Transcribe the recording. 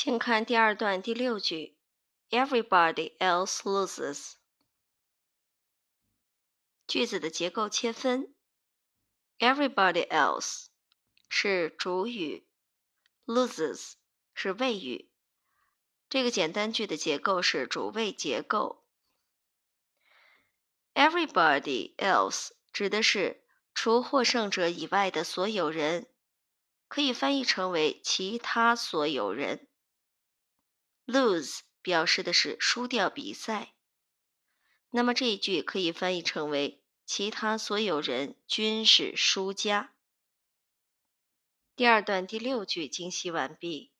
请看第二段第六句：Everybody else loses。句子的结构切分：Everybody else 是主语，loses 是谓语。这个简单句的结构是主谓结构。Everybody else 指的是除获胜者以外的所有人，可以翻译成为其他所有人。Lose 表示的是输掉比赛，那么这一句可以翻译成为其他所有人均是输家。第二段第六句精析完毕。